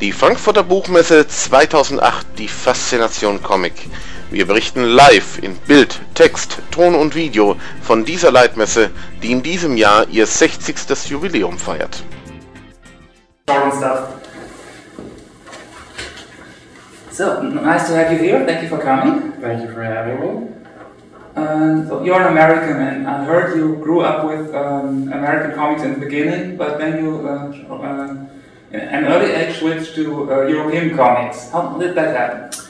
Die Frankfurter Buchmesse 2008, die Faszination Comic. Wir berichten live in Bild, Text, Ton und Video von dieser Leitmesse, die in diesem Jahr ihr 60. Jubiläum feiert. So, nice to have you here. Thank you for coming. Thank you for having me. Uh, so you're an American, and I heard you grew up with um, American comics in the beginning, but then you, uh, uh, an early age, switched to uh, European comics. How did that happen?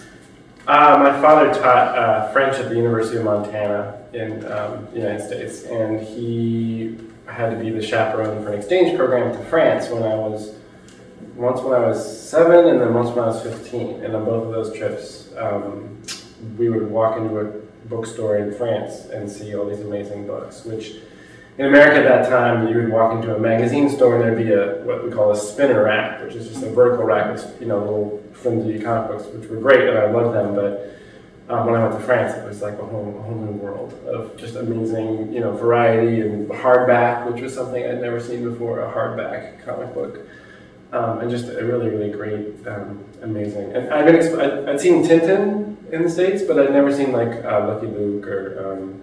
Uh, my father taught uh, French at the University of Montana in um, the United States, and he had to be the chaperone for an exchange program to France when I was once when I was seven, and then once when I was fifteen. And on both of those trips, um, we would walk into a bookstore in France and see all these amazing books, which in America at that time, you would walk into a magazine store and there'd be a what we call a spinner rack, which is just a vertical rack with you know little flimsy comic books, which were great and I loved them. But um, when I went to France, it was like a whole, a whole new world of just amazing you know variety and hardback, which was something I'd never seen before, a hardback comic book. Um, and just a really, really great, um, amazing. And I've been exp- I'd, I'd seen Tintin in the states, but I'd never seen like uh, Lucky Luke or um,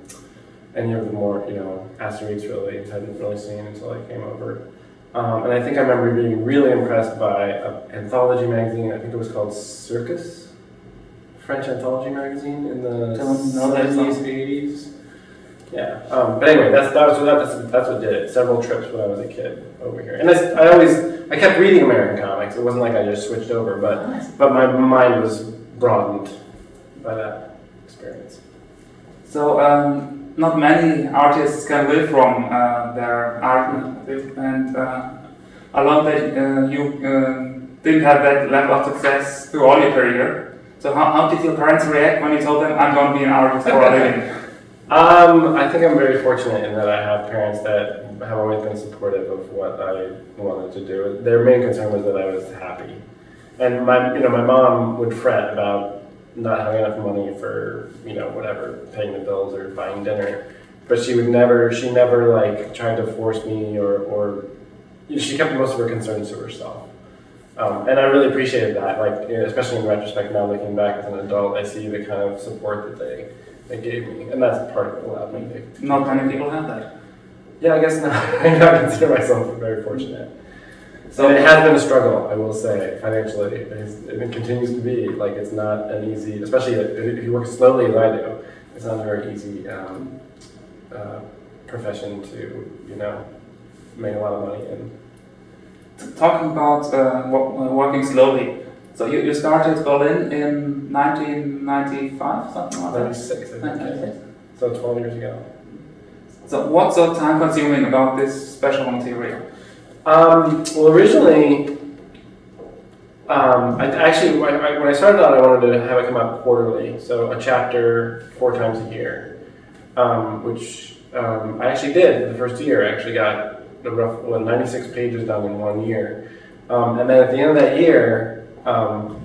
any of the more, you know, Asterix really hadn't really seen until I came over. Um, and I think I remember being really impressed by an anthology magazine. I think it was called Circus, French anthology magazine in the Don't know that seventies, eighties. Yeah, um, but anyway, that's that was that's, that's what did it. Several trips when I was a kid over here, and I, I always I kept reading American comics. It wasn't like I just switched over, but but my mind was broadened by that experience. So, um, not many artists can live from uh, their art, and uh, I love that uh, you um, didn't have that level of success through all your career. So, how, how did your parents react when you told them, I'm going to be an artist for a living? Um, I think I'm very fortunate in that I have parents that have always been supportive of what I wanted to do. Their main concern was that I was happy, and my you know my mom would fret about not having enough money for you know whatever paying the bills or buying dinner, but she would never she never like tried to force me or or she kept most of her concerns to herself. Um, and I really appreciated that, like especially in retrospect now, looking back as an adult, I see the kind of support that they they gave me, and that's part of what allowed me to. Not many people have that. Yeah, I guess not. I consider myself very fortunate. So it has been a struggle, I will say, financially. It continues to be like it's not an easy, especially if you work slowly as I do. It's not a very easy um, uh, profession to, you know, make a lot of money in. Talking about uh, working slowly, so you, you started Berlin in 1995, something like that? 96, I think. So 12 years ago. So what's so time consuming about this special material? Um, well, originally, um, I actually, when I, when I started out, I wanted to have it come out quarterly, so a chapter four times a year, um, which um, I actually did the first year. I actually got the rough, well, 96 pages done in one year. Um, and then at the end of that year, um,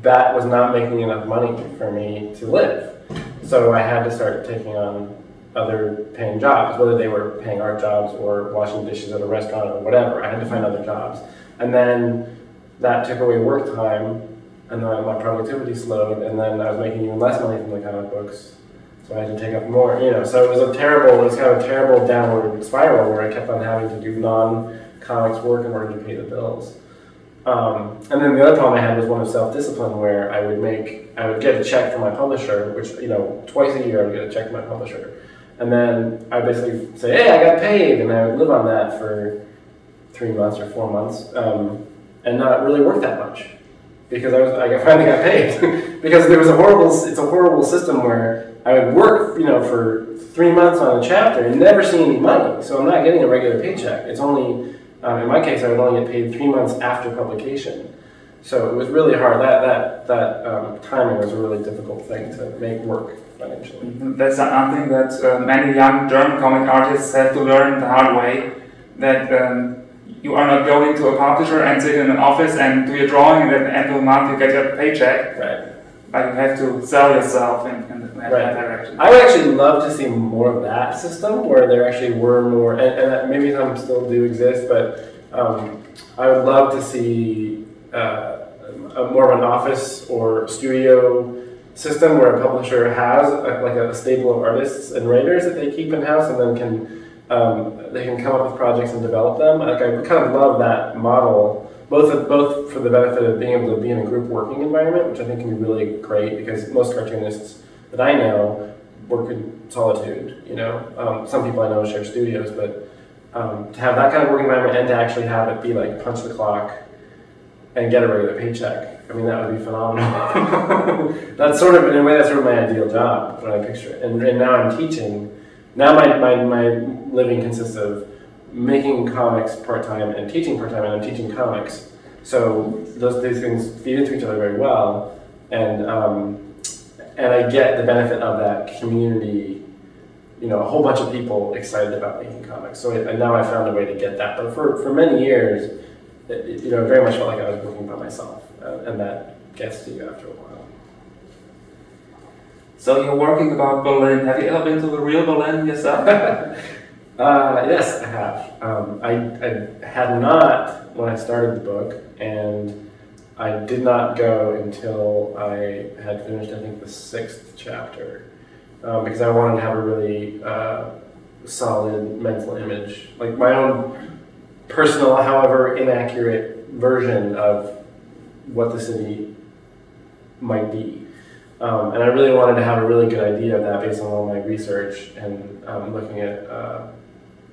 that was not making enough money for me to live. So I had to start taking on other paying jobs, whether they were paying art jobs or washing dishes at a restaurant or whatever. I had to find other jobs. And then that took away work time, and then my productivity slowed, and then I was making even less money from the comic books. So I had to take up more, you know. So it was a terrible, it was kind of a terrible downward spiral where I kept on having to do non-comics work in order to pay the bills. Um, and then the other problem I had was one of self-discipline, where I would make, I would get a check from my publisher, which you know, twice a year I would get a check from my publisher, and then I basically say, hey, I got paid, and I would live on that for three months or four months, um, and not really work that much, because I was, I finally got paid, because there was a horrible, it's a horrible system where I would work, you know, for three months on a chapter and never see any money, so I'm not getting a regular paycheck. It's only um, in my case, I would only get paid three months after publication. So it was really hard. That that that um, timing was a really difficult thing to make work financially. Mm-hmm. That's something that uh, many young German comic artists have to learn the hard way. That um, you are not going to a publisher and sit in an office and do your drawing, and at the end of the month you get your paycheck. Right. But you have to sell yourself in, in, the, in right. that direction. I would actually love to see more of that system where there actually were more, and, and maybe some still do exist, but um, I would love to see a, more of an office or studio system where a publisher has a, like a stable of artists and writers that they keep in house and then can um, they can come up with projects and develop them. Like I kind of love that model, both both for the benefit of being able to be in a group working environment, which I think can be really great because most cartoonists that I know work in solitude. You know, um, some people I know share studios, but um, to have that kind of working environment and to actually have it be like punch the clock and get a regular paycheck. I mean, that would be phenomenal. that's sort of, in a way, that's sort of my ideal job when I picture it. And, and now I'm teaching. Now my, my, my living consists of making comics part time and teaching part time, and I'm teaching comics. So those these things feed into each other very well, and um, and I get the benefit of that community. You know, a whole bunch of people excited about making comics. So I, now I found a way to get that. But for for many years, it, you know, very much felt like I was working by myself, uh, and that gets to you after a while. So you're working about Berlin. Have you ever been to the real Berlin yourself? uh, yes, I have. Um, I, I had not when I started the book, and I did not go until I had finished, I think, the sixth chapter, um, because I wanted to have a really uh, solid mental image, like my own personal, however inaccurate version of what the city might be. Um, and I really wanted to have a really good idea of that based on all my research and um, looking at uh,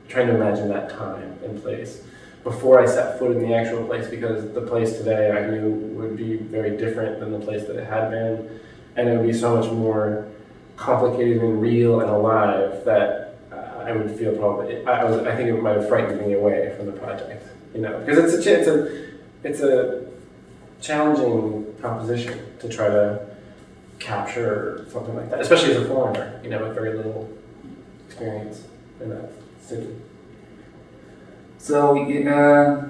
trying to imagine that time and place before I set foot in the actual place because the place today I knew would be very different than the place that it had been, and it would be so much more complicated and real and alive that I would feel probably I, was, I think it might have frightened me away from the project, you know, because it's a it's a it's a challenging proposition to try to capture something like that, especially as a foreigner, you know, with very little experience in that city. So uh,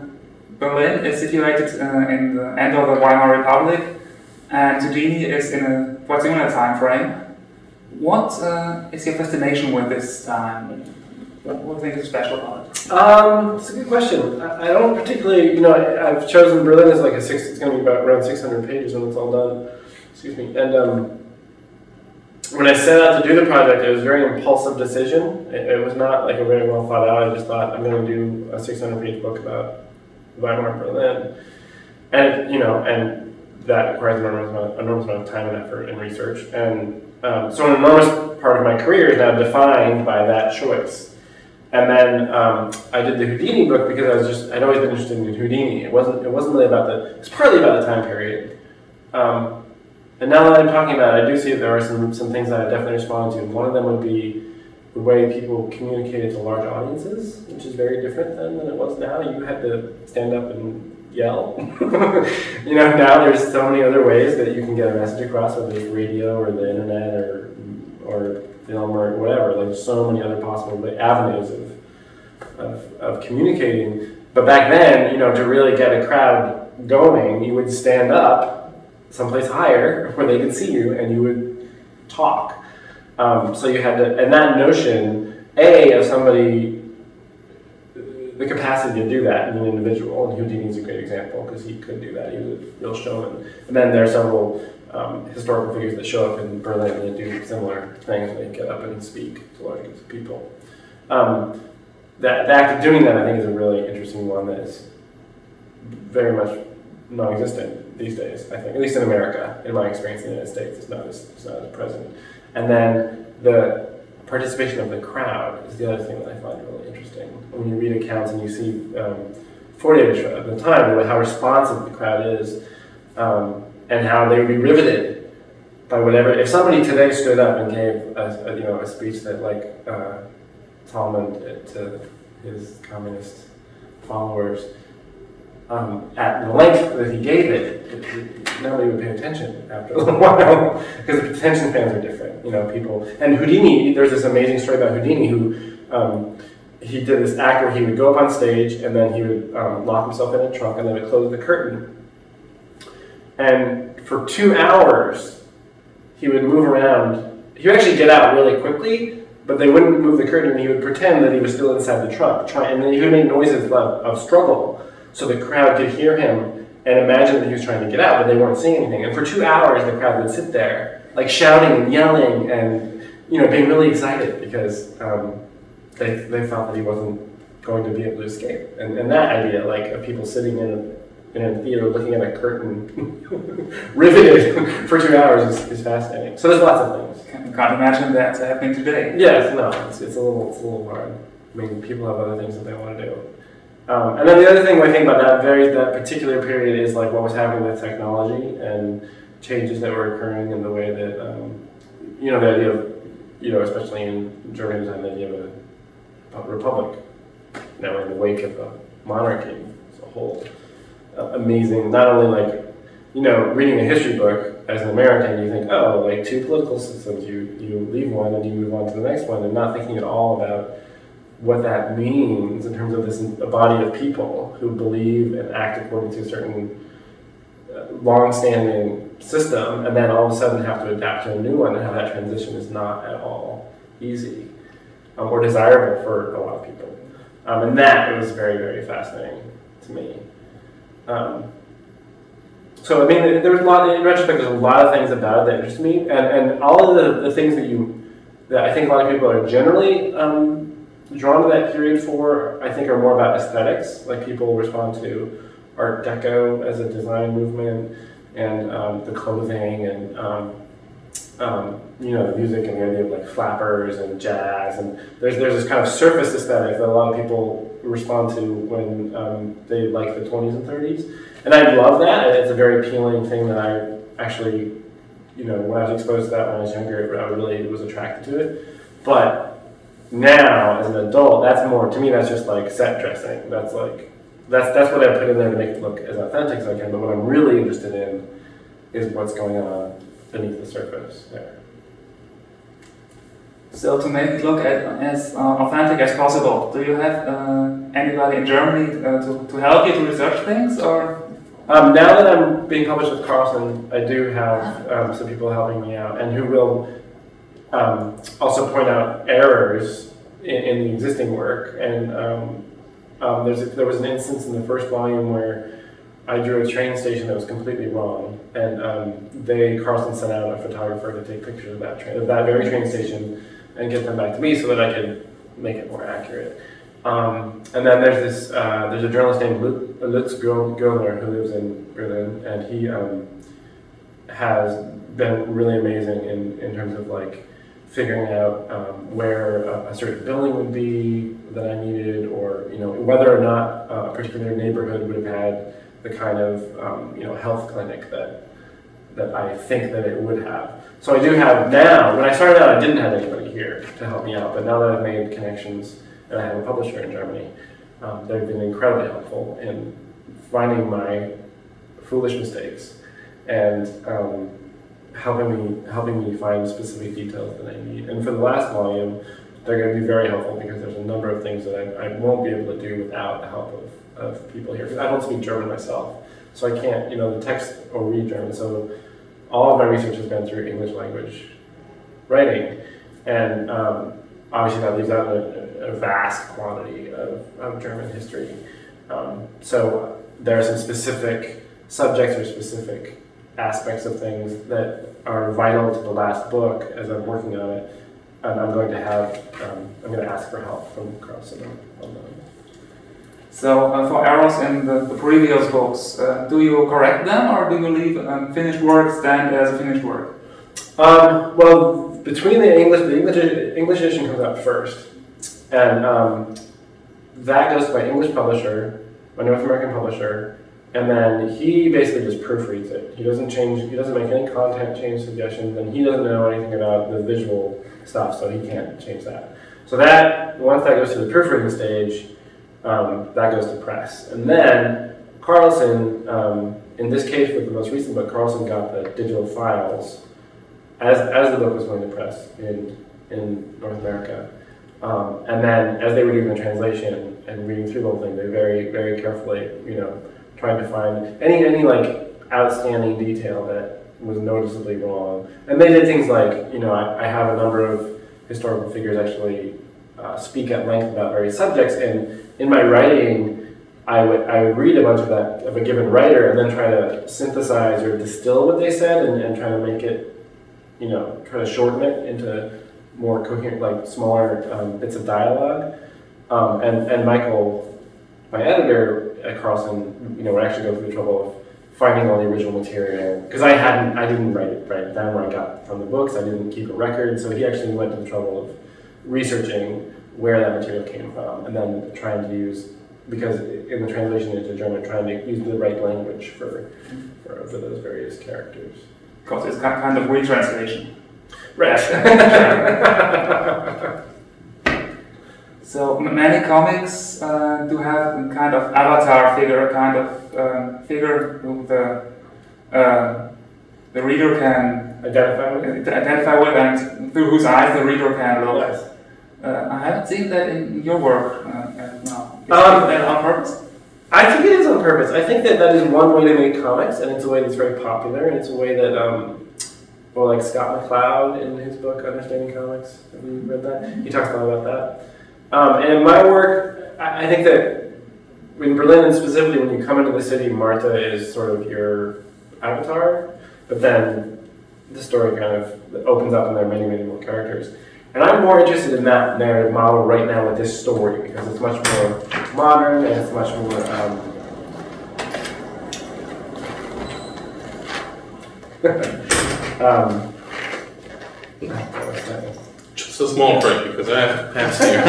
Berlin is situated uh, in the end of the Weimar Republic, and Houdini is in a similar time frame. What uh, is your fascination with this time? What, what do you think is special about it? Um, it's a good question. I, I don't particularly, you know, I, have chosen Berlin as like a six. It's going to be about around 600 pages when it's all done. Excuse me. And um, when I set out to do the project, it was a very impulsive decision. It, it, was not like a very well thought out. I just thought I'm going to do a 600 page book about Weimar Berlin, and you know, and that requires an enormous amount, enormous amount of time and effort and research. And um, so, an enormous part of my career is now defined by that choice. And then um, I did the Houdini book because I was just I'd always been interested in Houdini. It wasn't it wasn't really about the it's partly about the time period. Um, and now that I'm talking about it, I do see that there are some, some things that I definitely respond to. One of them would be the way people communicated to large audiences, which is very different than, than it was now. You had to stand up and yell. you know, now there's so many other ways that you can get a message across, whether it's radio or the internet or or film or whatever. Like there's so many other possible avenues of, of, of communicating. But back then, you know, to really get a crowd going, you would stand up someplace higher where they could see you and you would talk. Um, so you had to, and that notion, A, of somebody, the capacity to do that in an individual, and Houdini's a great example because he could do that. He was a real showman. And then there are several um, historical figures that show up in Berlin that do similar things. They get up and speak to large groups of people. Um, that, the act of doing that, I think, is a really interesting one that is very much non-existent these days. I think, at least in America, in my experience in the United States, it's not as, it's not as present. And then the participation of the crowd is the other thing that I find really interesting. When you read accounts and you see um, Fordovich at the time, how responsive the crowd is, um, and how they would be riveted by whatever. If somebody today stood up and gave a, a you know a speech that like uh, to his communist followers um, at the length that he gave it, it, it, nobody would pay attention after a little while because the attention spans are different. You know, people and Houdini. There's this amazing story about Houdini who um, he did this act where he would go up on stage and then he would um, lock himself in a trunk and then would close the curtain. And for two hours, he would move around. He would actually get out really quickly, but they wouldn't move the curtain, and he would pretend that he was still inside the trunk. Try, and then he would make noises of, of struggle so the crowd could hear him and imagine that he was trying to get out, but they weren't seeing anything. And for two hours, the crowd would sit there, like shouting and yelling, and you know, being really excited because um, they they felt that he wasn't going to be able to escape. And, and that idea, like of people sitting in a, in a theater looking at a curtain riveted for two hours, is, is fascinating. So there's lots of things. Can't, can't imagine that happening today. Yes, no, it's, it's a little it's a little hard. I mean, people have other things that they want to do. Um, and then the other thing I think about that very that particular period is like what was happening with technology and changes that were occurring in the way that um, you know the idea of you know especially in Germany the idea of a, a republic. Now in the wake of a monarchy. As a whole uh, amazing not only like you know reading a history book as an American you think oh like two political systems you you leave one and you move on to the next one and not thinking at all about what that means in terms of this a body of people who believe and act according to a certain uh, long-standing system, and then all of a sudden have to adapt to a new one, and how that transition is not at all easy um, or desirable for a lot of people. Um, and that was very, very fascinating to me. Um, so I mean, there's a lot. In retrospect, there's a lot of things about it that interest me, and and all of the, the things that you that I think a lot of people are generally um, drawn to that period for, I think, are more about aesthetics. Like people respond to Art Deco as a design movement, and um, the clothing, and um, um, you know the music and the idea of like flappers and jazz, and there's there's this kind of surface aesthetic that a lot of people respond to when um, they like the 20s and 30s, and I love that. It's a very appealing thing that I actually, you know, when I was exposed to that when I was younger, I really was attracted to it, but now as an adult, that's more to me. That's just like set dressing. That's like that's that's what I put in there to make it look as authentic as I can. But what I'm really interested in is what's going on beneath the surface there. So to make it look as uh, authentic as possible, do you have uh, anybody in Germany uh, to, to help you to research things, or? Um, now that I'm being published with Carlsen, I do have um, some people helping me out, and who will um, also point out errors in, in the existing work. And um, um, there's a, there was an instance in the first volume where I drew a train station that was completely wrong, and um, they Carlsen sent out a photographer to take pictures of that train, of that very train station, and get them back to me so that I could make it more accurate. Um, and then there's this uh, there's a journalist named Lutz Göhler who lives in Berlin, and he um, has been really amazing in, in terms of like figuring out um, where a, a, certain building would be that I needed, or you know whether or not uh, a particular neighborhood would have had the kind of um, you know health clinic that that I think that it would have. So I do have now. When I started out, I didn't have anybody here to help me out, but now that I've made connections and I have a publisher in Germany, um, they've been incredibly helpful in finding my foolish mistakes and um, helping me helping me find specific details that I need. And for the last volume, they're going to be very helpful because there's a number of things that I, I won't be able to do without the help of, of people here. Because I don't speak German myself, so I can't, you know, the text or read German. So all of my research has been through English language writing, and um, obviously that leaves out a, a vast quantity of, of German history. Um, so there are some specific subjects or specific aspects of things that are vital to the last book as I'm working on it. And I'm going to have, um, I'm going to ask for help from on those. So uh, for errors in the, the previous books, uh, do you correct them or do you leave um, finished work stand as finished work? Um, well, between the English, the English, English edition comes out first, and um, that goes by English publisher, by North American publisher, and then he basically just proofreads it. He doesn't change, he doesn't make any content change suggestions, and he doesn't know anything about the visual stuff, so he can't change that. So that, once that goes to the proofreading stage, um, that goes to press. And then Carlsen, um, in this case with the most recent book, Carlsen got the digital files as, as the book was going to press in, in North America. Um, and then as they were doing the translation and reading through the whole thing, they very, very carefully, you know, trying to find any any like outstanding detail that was noticeably wrong. And they did things like, you know, I, I have a number of historical figures actually uh, speak at length about various subjects, and in my writing, I would I would read a bunch of that of a given writer and then try to synthesize or distill what they said and, and try to make it, you know, try to shorten it into more coherent, like smaller um, bits of dialogue. Um, and and Michael, my editor at Carlsen, you know, would actually go through the trouble of finding all the original material because I hadn't I didn't write it it down where I got from the books. I didn't keep a record, so he actually went to the trouble of researching where that material came from and then trying to use because in the translation into German, trying to use the right language for for, for those various characters. Because it's kind of retranslation. Right. So many comics uh, do have a kind of avatar figure, a kind of um, figure who the uh, the reader can Identify with identify with and through whose eyes the reader can look. Yes. Uh, I haven't seen that in your work. Uh, uh, no. Is Um, that on purpose? I think it is on purpose. I think that that is one way to make comics, and it's a way that's very popular, and it's a way that, um, well, like Scott McCloud in his book Understanding Comics. Have you read that? He talks a lot about that. Um, and in my work, I, think that in Berlin, and specifically when you come into the city, Martha is sort of your avatar, but then the story kind of opens up, and there are many, many more characters. And I'm more interested in that narrative model right now with this story because it's much more modern and it's much more. Um, um, Just a small print because I have to pass here.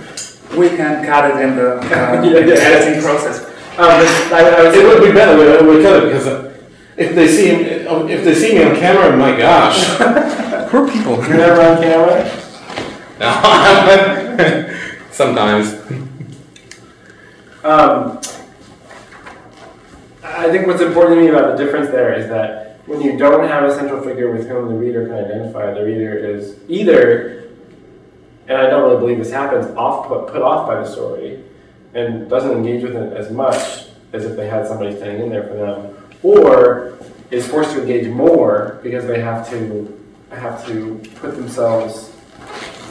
We can cut it in the uh, Yeah, yeah. editing process. um, I, I was It would be better we, we it because uh, if they see if they see me on camera, my gosh, poor people. You're never on camera. No, sometimes. Um, I think what's important to me about the difference there is that when you don't have a central figure with whom the reader can identify, the reader is either, and I don't really believe this happens, off put, put off by the story and doesn't engage with it as much as if they had somebody standing in there for them, or is forced to engage more because they have to have to put themselves,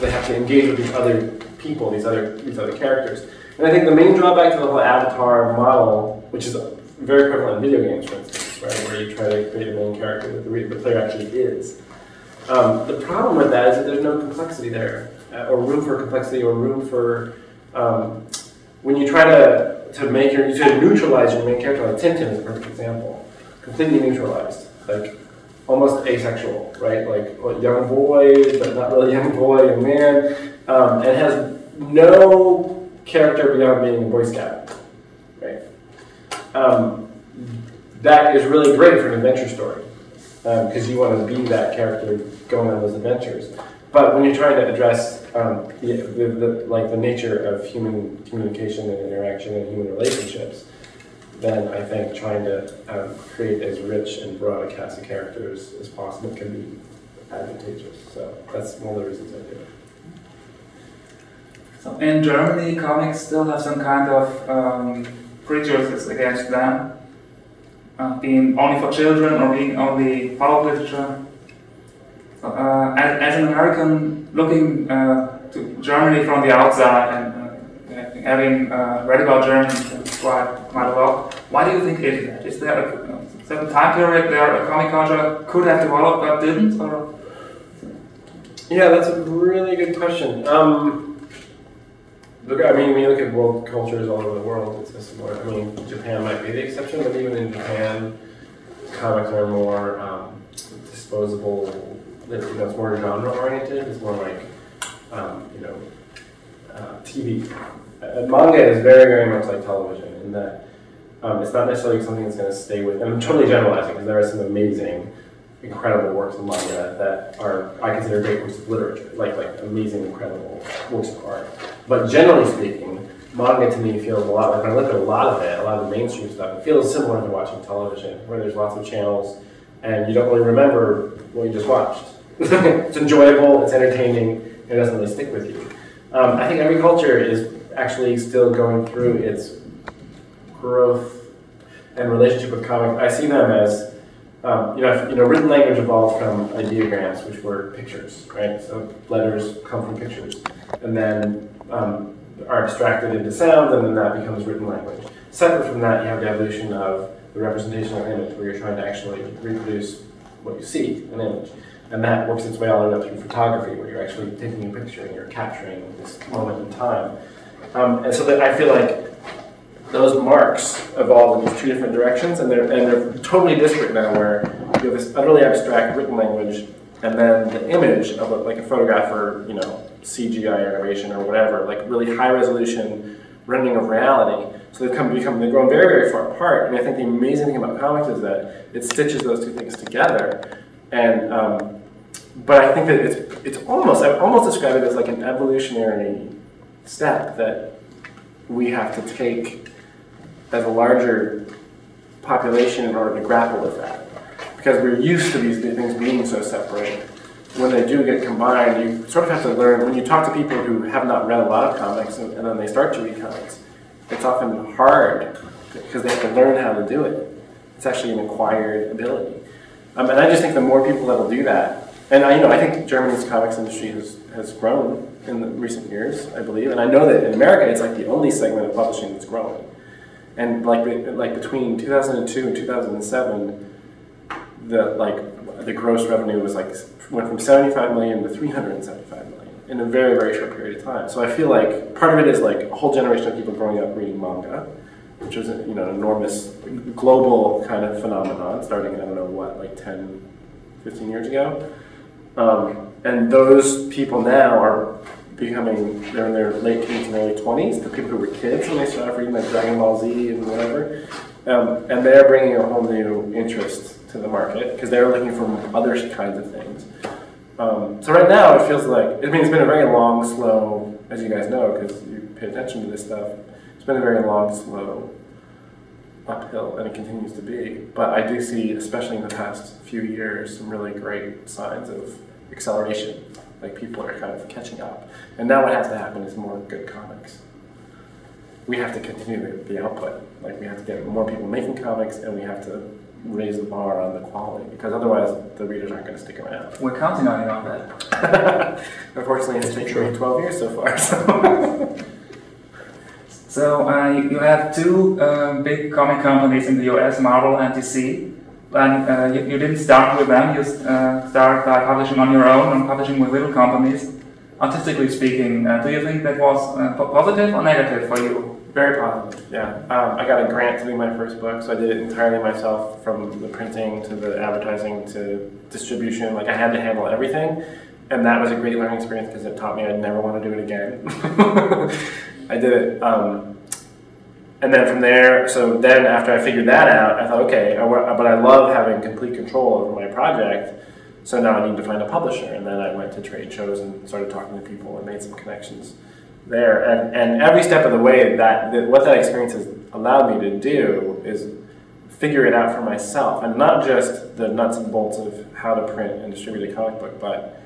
they have to engage with these other people, these other these other characters. And I think the main drawback to the whole avatar model, which is very prevalent in video games, for instance, right, where you try to create a main character that the, the player actually is. Um, the problem with that is that there's no complexity there, uh, or room for complexity, or room for um, when you try to to make your you to neutralize your main character. Like Tintin is a perfect example, completely neutralized, like almost asexual, right? Like well, young boy, but not really a young boy, young man, um, and has no character beyond being a Boy Scout, right? Um, that is really great for an adventure story because you want to be that character going on those adventures. But when you're trying to address um, the, the, the, like the nature of human communication and interaction and human relationships, then I think trying to um, create as rich and broad a cast of characters as possible can be advantageous. So that's one of the reasons I do it. So in Germany, comics still have some kind of um, prejudices against them, uh, being only for children or being only pulp literature. Uh, as, as an American looking uh, to Germany from the outside and uh, having uh, read about Germany quite, quite a lot, why do you think is that? Is there a, a certain time period where a comic culture could have developed but didn't? Or? Yeah, that's a really good question. Um, look, I mean, when you look at world cultures all over the world, it's a similar. I mean, Japan might be the exception, but even in Japan, comics are more um, disposable. You know, it's more genre oriented. It's more like, um, you know, uh, TV. Uh, manga is very, very much like television in that um, it's not necessarily something that's going to stay with. I'm totally generalizing because there are some amazing incredible works of manga that are I consider great works of literature, like like amazing, incredible works of art. But generally speaking, manga to me feels a lot like when I look at a lot of it, a lot of the mainstream stuff, it feels similar to watching television, where there's lots of channels and you don't really remember what you just watched. it's enjoyable, it's entertaining, and it doesn't really stick with you. Um, I think every culture is actually still going through its growth and relationship with comics. I see them as um, you know, you know, written language evolved from ideograms, which were pictures, right? So letters come from pictures, and then um, are abstracted into sounds, and then that becomes written language. Separate from that, you have the evolution of the representational image, where you're trying to actually reproduce what you see, an image. And that works its way all the way up through photography, where you're actually taking a picture and you're capturing this moment in time. Um, and so that I feel like those marks evolve in these two different directions, and they're and they're totally disparate now. Where you have this utterly abstract written language, and then the image of a, like a photograph or you know CGI animation or whatever, like really high resolution rendering of reality. So they've come become they've grown very very far apart. And I think the amazing thing about comics is that it stitches those two things together. And um, but I think that it's it's almost I almost describe it as like an evolutionary step that we have to take as a larger population in order to grapple with that. Because we're used to these things being so separate. When they do get combined, you sort of have to learn. When you talk to people who have not read a lot of comics and, and then they start to read comics, it's often hard because they have to learn how to do it. It's actually an acquired ability. Um, and I just think the more people that will do that, and I, you know, I think Germany's comics industry has, has grown in the recent years, I believe, and I know that in America it's like the only segment of publishing that's growing. And like like between 2002 and 2007, the like the gross revenue was like went from 75 million to 375 million in a very very short period of time. So I feel like part of it is like a whole generation of people growing up reading manga, which was you know an enormous global kind of phenomenon starting I don't know what like 10, 15 years ago. Um, and those people now are becoming, they're in their late teens and early 20s, the people who were kids when they started reading like Dragon Ball Z and whatever. Um, and they're bringing a whole new interest to the market because they're looking for other kinds of things. Um, so right now it feels like, I mean, it's been a very long, slow, as you guys know, because you pay attention to this stuff, it's been a very long, slow uphill, and it continues to be. But I do see, especially in the past few years, some really great signs of acceleration. Like people are kind of catching up. And now what has to happen is more good comics. We have to continue the, the output. Like we have to get more people making comics, and we have to raise the bar on the quality because otherwise the readers aren't going to stick around. We're counting on you on that. Unfortunately, it's taken me 12 years so far. So. So uh, you have two uh, big comic companies in the US, Marvel and DC. And uh, you, you, didn't start with them, you uh, started by publishing on your own and publishing with little companies. Artistically speaking, uh, do you think that was uh, positive or negative for you? Very positive, yeah. Um, I got a grant to do my first book, so I did it entirely myself from the printing to the advertising to distribution. Like, I had to handle everything. And that was a great learning experience because it taught me I'd never want to do it again. I did it. Um, and then from there, so then after I figured that out, I thought, okay, I, but I love having complete control over my project. So now I need to find a publisher. And then I went to trade shows and started talking to people and made some connections there. And, and every step of the way, that, that what that experience has allowed me to do is figure it out for myself. And not just the nuts and bolts of how to print and distribute a comic book, but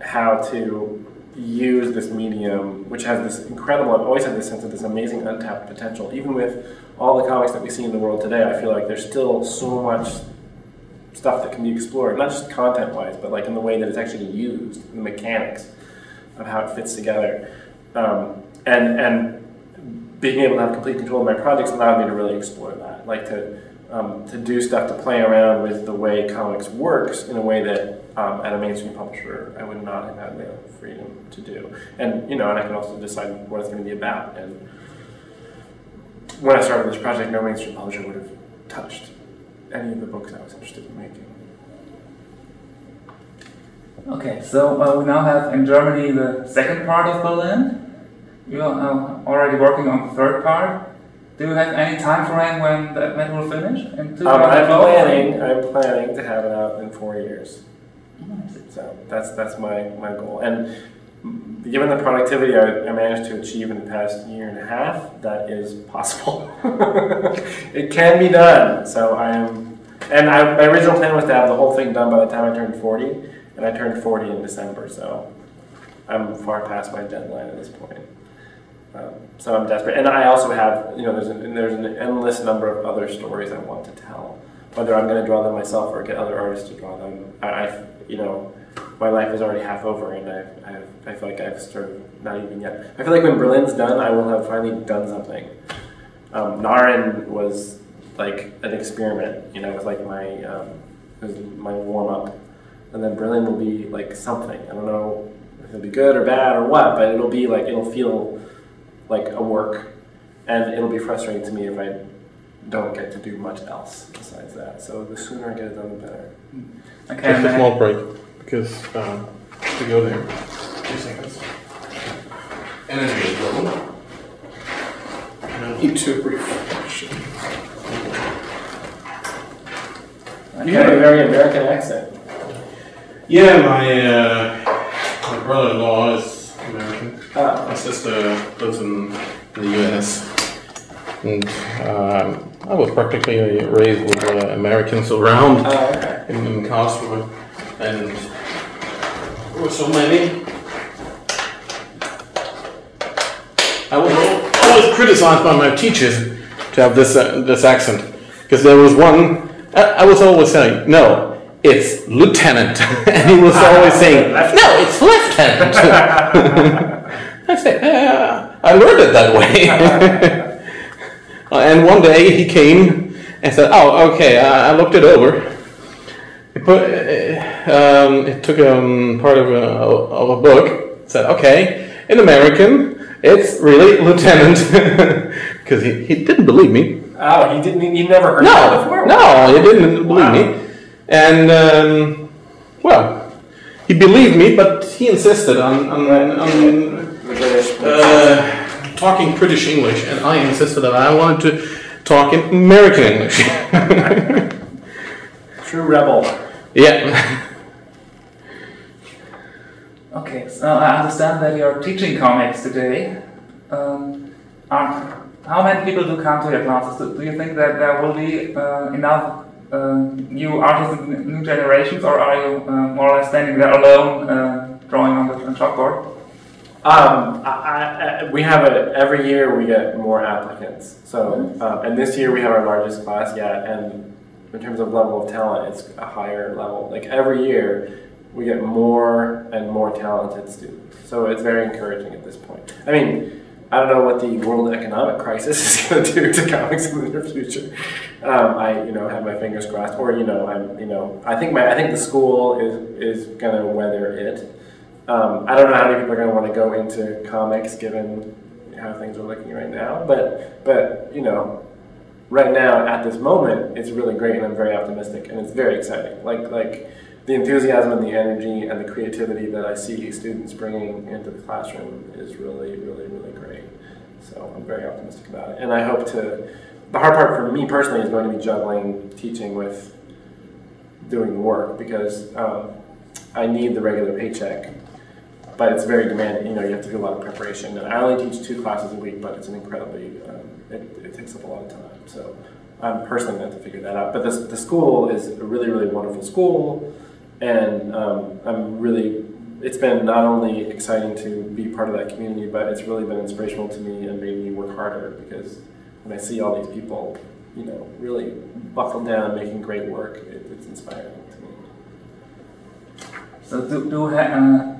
how to use this medium, which has this incredible, I've always had this sense of this amazing untapped potential. Even with all the comics that we see in the world today, I feel like there's still so much stuff that can be explored, not just content wise, but like in the way that it's actually used, the mechanics of how it fits together. Um, and, and being able to have complete control of my projects allowed me to really explore that, like to, um, to do stuff, to play around with the way comics works in a way that um, at a mainstream publisher, I would not have had the freedom to do. And you know, and I can also decide what it's going to be about. And when I started this project, no mainstream publisher would have touched any of the books I was interested in making. Okay, so uh, we now have in Germany the second part of Berlin. You are uh, already working on the third part. Do you have any time frame when that will finish? Um, I'm planning. I'm planning to have it out in four years. So that's that's my, my goal. And given the productivity I, I, managed to achieve in the past year and a half, that is possible. it can be done. So I am, and I, my original plan was to have the whole thing done by the time I turned 40, and I turned 40 in December. So I'm far past my deadline at this point. Um, so I'm desperate, and I also have, you know, there's an, there's an endless number of other stories I want to tell. Whether I'm going to draw them myself or get other artists to draw them, I, I you know, my life is already half over, and I, I, I feel like I've sort of not even yet. I feel like when Berlin's done, I will have finally done something. Um, Naren was like an experiment, you know, it was like my um, it was my warm up, and then Berlin will be like something. I don't know if it'll be good or bad or what, but it'll be like it'll feel like a work, and it'll be frustrating to me if I don't get to do much else besides that. So the sooner I get it done, the better. Okay, Just a man. small break because um, to go there. Two seconds. Energy is low. And I need to refresh. You have a very American accent. Yeah, my uh, my brother-in-law is American. Uh, lives in the U.S. And um, I was practically raised with uh, Americans around oh, okay. in, in Karlsruhe, and there were so many. I was always criticized by my teachers to have this uh, this accent because there was one. I, I was always saying no. It's lieutenant, and he was always saying, "No, it's lieutenant." I said, uh, "I learned it that way." Uh, and one day he came and said, "Oh, okay." I, I looked it over. It, put, uh, um, it took um, part of a, of a book. Said, "Okay, in American, it's really lieutenant," because he, he didn't believe me. Oh, he didn't. You never heard that No, before? no, he didn't believe Wow. me. And um, well, he believed me, but he insisted on, on, on The British. Uh, talking British English, and I insisted that I wanted to talk in American English. True rebel. yeah. Okay, so I understand that you're teaching comics today. Um, how many people do come to your classes? Do, you think that there will be uh, enough uh, new artists new generations, or are you uh, more or less standing there alone, uh, drawing on the chalkboard? Um, I, I, I- we have a every year we get more applicants. So, um, and this year we have our largest class yet, and in terms of level of talent, it's a higher level. Like every year, we get more and more talented students. So it's very encouraging at this point. I mean, I don't know what the world economic crisis is going to do to comics in the near future. Um, I, you know, have my fingers crossed, or you know, I'm, you know, I think my, I think the school is is going to weather it. Um, I don't know how many people are going to want to go into comics given how things are looking right now, but but you know, right now at this moment, it's really great, and I'm very optimistic, and it's very exciting. Like like the enthusiasm and the energy and the creativity that I see students bringing into the classroom is really really really great. So I'm very optimistic about it, and I hope to. The hard part for me personally is going to be juggling teaching with doing the work because um, I need the regular paycheck but it's very demanding. You know, you have to do a lot of preparation. And I only teach two classes a week, but it's an incredibly um, it, it takes up a lot of time. So I'm personally going to figure that out. But this, the school is a really really wonderful school, and um, I'm really. It's been not only exciting to be part of that community, but it's really been inspirational to me and made me work harder because when I see all these people, you know, really buckled down and making great work, it, it's inspiring to me. So do, do uh,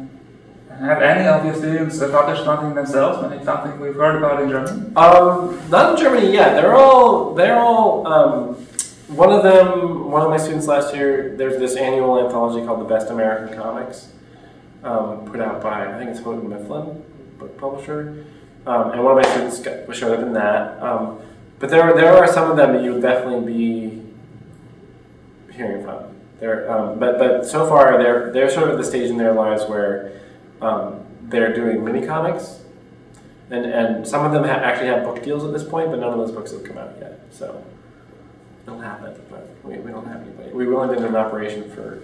have any of your students published something themselves? Maybe something we've heard about in Germany? Um, not in Germany yet. They're all they're all. Um, one of them, one of my students last year. There's this annual anthology called the Best American Comics, um, put out by I think it's Houghton Mifflin, book publisher. Um, and one of my students got, showed up in that. Um, but there there are some of them that you would definitely be hearing from. They're, um, but but so far they're they're sort of at the stage in their lives where um, they're doing mini comics and, and some of them ha- actually have book deals at this point, but none of those books have come out yet. So it'll happen, but we, we don't have anybody. We've only been in operation for,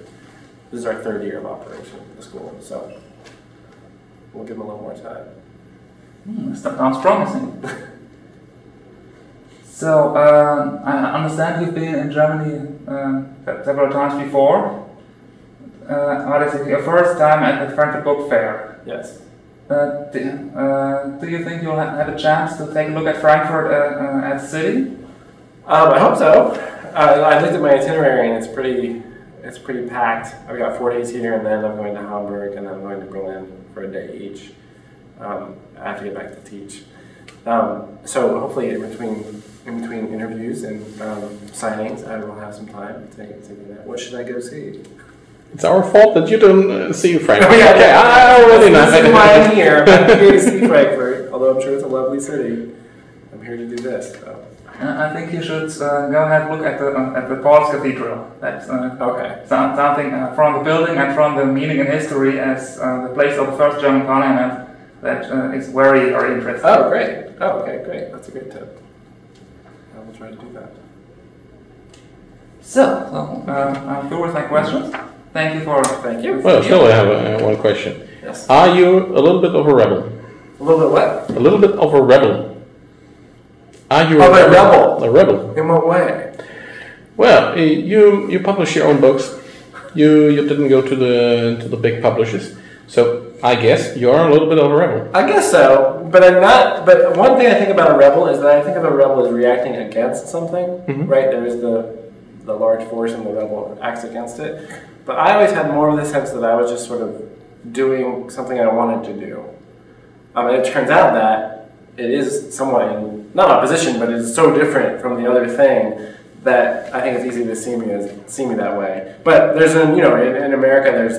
this is our third year of operation at the school, so we'll give them a little more time. Hmm, that sounds promising. so, uh, I understand you've been in Germany uh, several times before. Uh, what is it, your first time at the Frankfurt Book Fair? Yes. Uh, do, uh, do you think you'll have a chance to take a look at Frankfurt uh, uh, as a city? Um, I hope so. I, I looked at my itinerary and it's pretty, It's pretty packed. I've got four days here, and then I'm going to Hamburg, and then I'm going to Berlin for a day each. Um, I have to get back to teach. Um, so hopefully, in between in between interviews and um, signings, I will have some time to, to do that. What should I go see? It's our fault that you don't uh, see Frankfurt. Oh, yeah, okay, yeah. I already know. This is why I'm here. I'm here to see Frankfurt, although I'm sure it's a lovely city. I'm here to do this. So. I think you should uh, go and look at the uh, at the Paul's Cathedral. That's uh, Okay. some- something uh, from the building and from the meaning and history as uh, the place of the first German parliament. That is very very interesting. Oh, great. Oh, okay, great. That's a great tip. I will try to do that. So, so uh, I'm through with my questions. Thank you for Thank you. Well, still I have uh, one question. Yes. Are you a little bit of a rebel? A little bit what? A little bit of a rebel? Are you Oh, a rebel. A rebel. In what way? Well, eh, you you publish your own books. You you didn't go to the to the big publishers, so I guess you are a little bit of a rebel. I guess so, but I'm not. But one thing I think about a rebel is that I think of a rebel as reacting against something, right? There is the the large force, and the rebel acts against it. But I always had more of the sense that I was just sort of doing something I wanted to do. Um, and it turns out that it is somewhat in not opposition, but it's so different from the other thing that I think it's easy to see me as see me that way. But there's an you know in, in America there's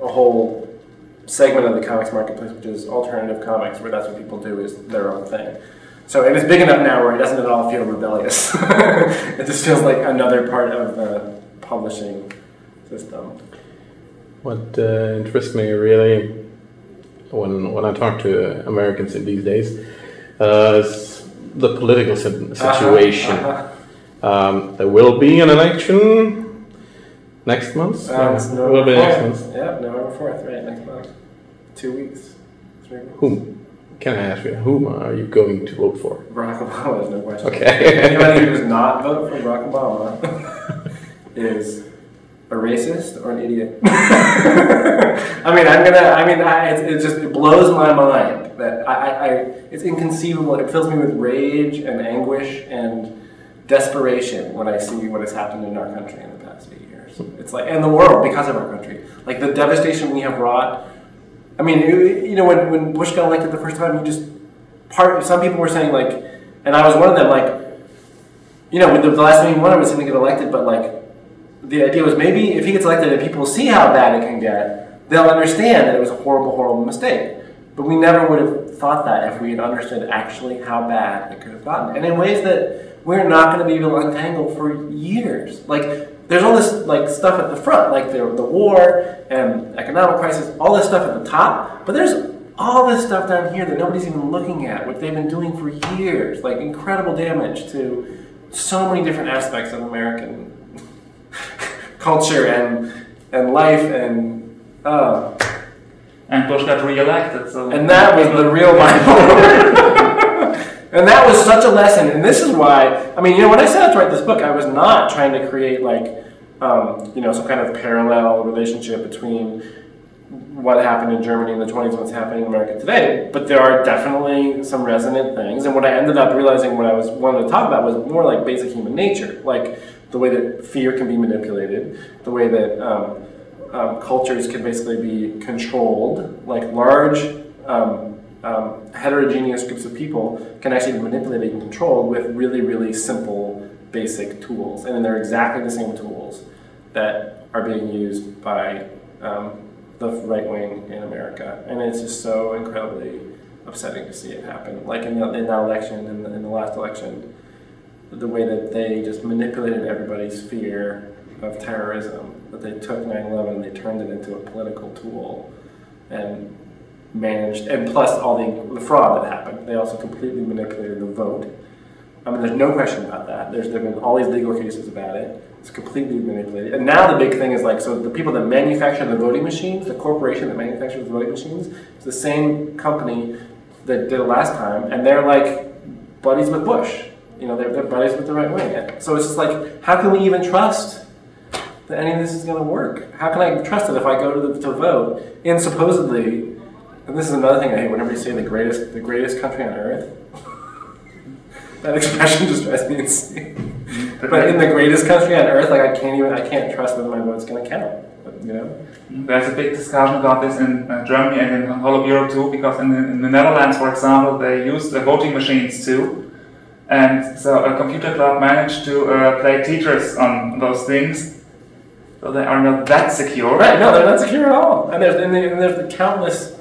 a whole segment of the comics marketplace which is alternative comics where that's what people do is their own thing. So it's big enough now where it doesn't at all feel rebellious. it just feels like another part of the publishing system. What uh, interests me really when when I talk to Americans in these days uh, is the political situation. Uh-huh, Um, there will be an election next month. uh-huh. Uh, There will be next month. Yeah, November fourth, right next month. Two weeks. Three weeks. Whom can I ask you? Whom are you going to vote for? Barack Obama is no question. Okay. Anybody who does not vote for Barack Obama is a racist or an idiot. I mean, I'm gonna. I mean, I, it, it just it blows my mind that I, I, I. It's inconceivable. It fills me with rage and anguish and desperation when I see what has happened in our country in the past eight years. It's like, and the world because of our country, like the devastation we have wrought. I mean, you you know, when when Bush got elected the first time, you just part. Some people were saying like, and I was one of them. Like, you know, with the last thing he wanted was him to get elected, but like, the idea was maybe if he gets elected and people see how bad it can get, they'll understand that it was a horrible, horrible mistake. But we never would have thought that if we had understood actually how bad it could have gotten, and in ways that we're not going to be able to untangle for years. Like, there's all this like stuff at the front, like the, the war and economic crisis, all this stuff at the top, but there's all this stuff down here that nobody's even looking at, what they've been doing for years, like incredible damage to so many different aspects of American culture and and life and uh, And Bush got re-elected, so and that was the real Bible. and that was such a lesson. And this is why, I mean, you know, when I set out to write this book, I was not trying to create like, um, you know, some kind of parallel relationship between what happened in Germany in the 20s and what's happening in America today. But there are definitely some resonant things. And what I ended up realizing what I was wanting to talk about was more like basic human nature, like the way that fear can be manipulated, the way that um, um, cultures can basically be controlled, like large um, um, heterogeneous groups of people can actually be manipulated and controlled with really, really simple, basic tools. And they're exactly the same tools that are being used by um, the right wing in America. And it's just so incredibly upsetting to see it happen. Like in, the, in that election, in the, in the last election, the way that they just manipulated everybody's fear of terrorism, that they took 9-11 and they turned it into a political tool and managed, and plus all the, the fraud that happened. They also completely manipulated the vote. I mean, there's no question about that. There's there have been all these legal cases about it. It's completely manipulated. And now the big thing is like, so the people that manufacture the voting machines, the corporation that manufactures the voting machines, is the same company that did it last time, and they're like buddies with Bush. You know, they're, they're buddies with the right wing. So it's just like, how can we even trust that any of this is going to work? How can I trust it if I go to, the, to vote in supposedly, and this is another thing I hate whenever you say the greatest, the greatest country on earth. that expression just drives me insane. But in the greatest country on earth, like I can't even, I can't trust that my vote's gonna count. But, you know. There's a big discussion about this in uh, Germany and in all of Europe too, because in the, in the Netherlands, for example, they use the voting machines too. And so a computer club managed to uh, play teachers on those things. So they are not that secure. Right? No, they're not secure at all. And there's and, there's the countless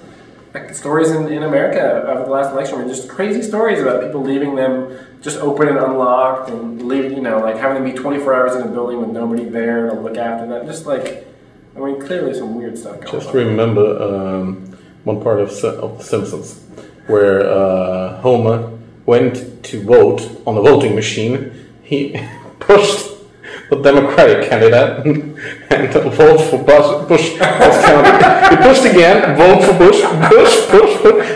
like, stories in, in America of the last election, where just crazy stories about people leaving them just open and unlocked, and leaving, you know, like having them be 24 hours in a building with nobody there to look after them. Just like, I mean, clearly some weird stuff going Just on. remember um, one part of, of The Simpsons where uh, Homer went to vote on the voting machine. He pushed the Democratic candidate and a vote for Bush, Bush. He pushed again, vote for Bush, Bush, Bush, Bush.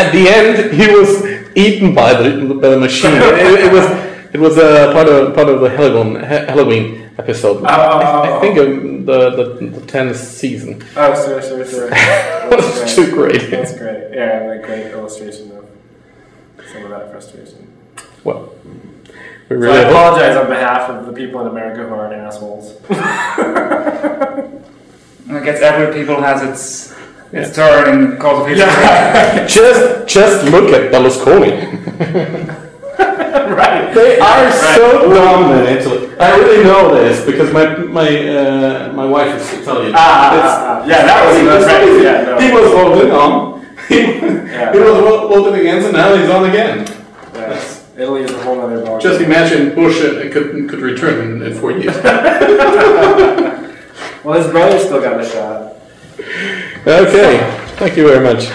At the end, he was eaten by the, by the machine. It, it was it was uh, part of part of the Halloween Halloween episode. I, I think um, the, the the tenth season. Oh, sure, sure, sure. That's too great. That's great. Yeah, a great illustration of some of that frustration. Well, we So I apologize on behalf of the people in America who aren't assholes. I guess every people has its its turn in the course of history. Just just look at Berlusconi. right. They are so dominant. in Italy. I really know this because my my uh, my wife is Italian. Ah, ah, It's- ah, ah. yeah, that was It's right. crazy. Yeah, no. He was voting on. He, Yeah. he was vo- voting against, and now he's on again. Yeah. Italy is a whole other ballgame. Just imagine Bush uh, could could return in, in four years. well, his brother still got a shot. okay, thank you very much.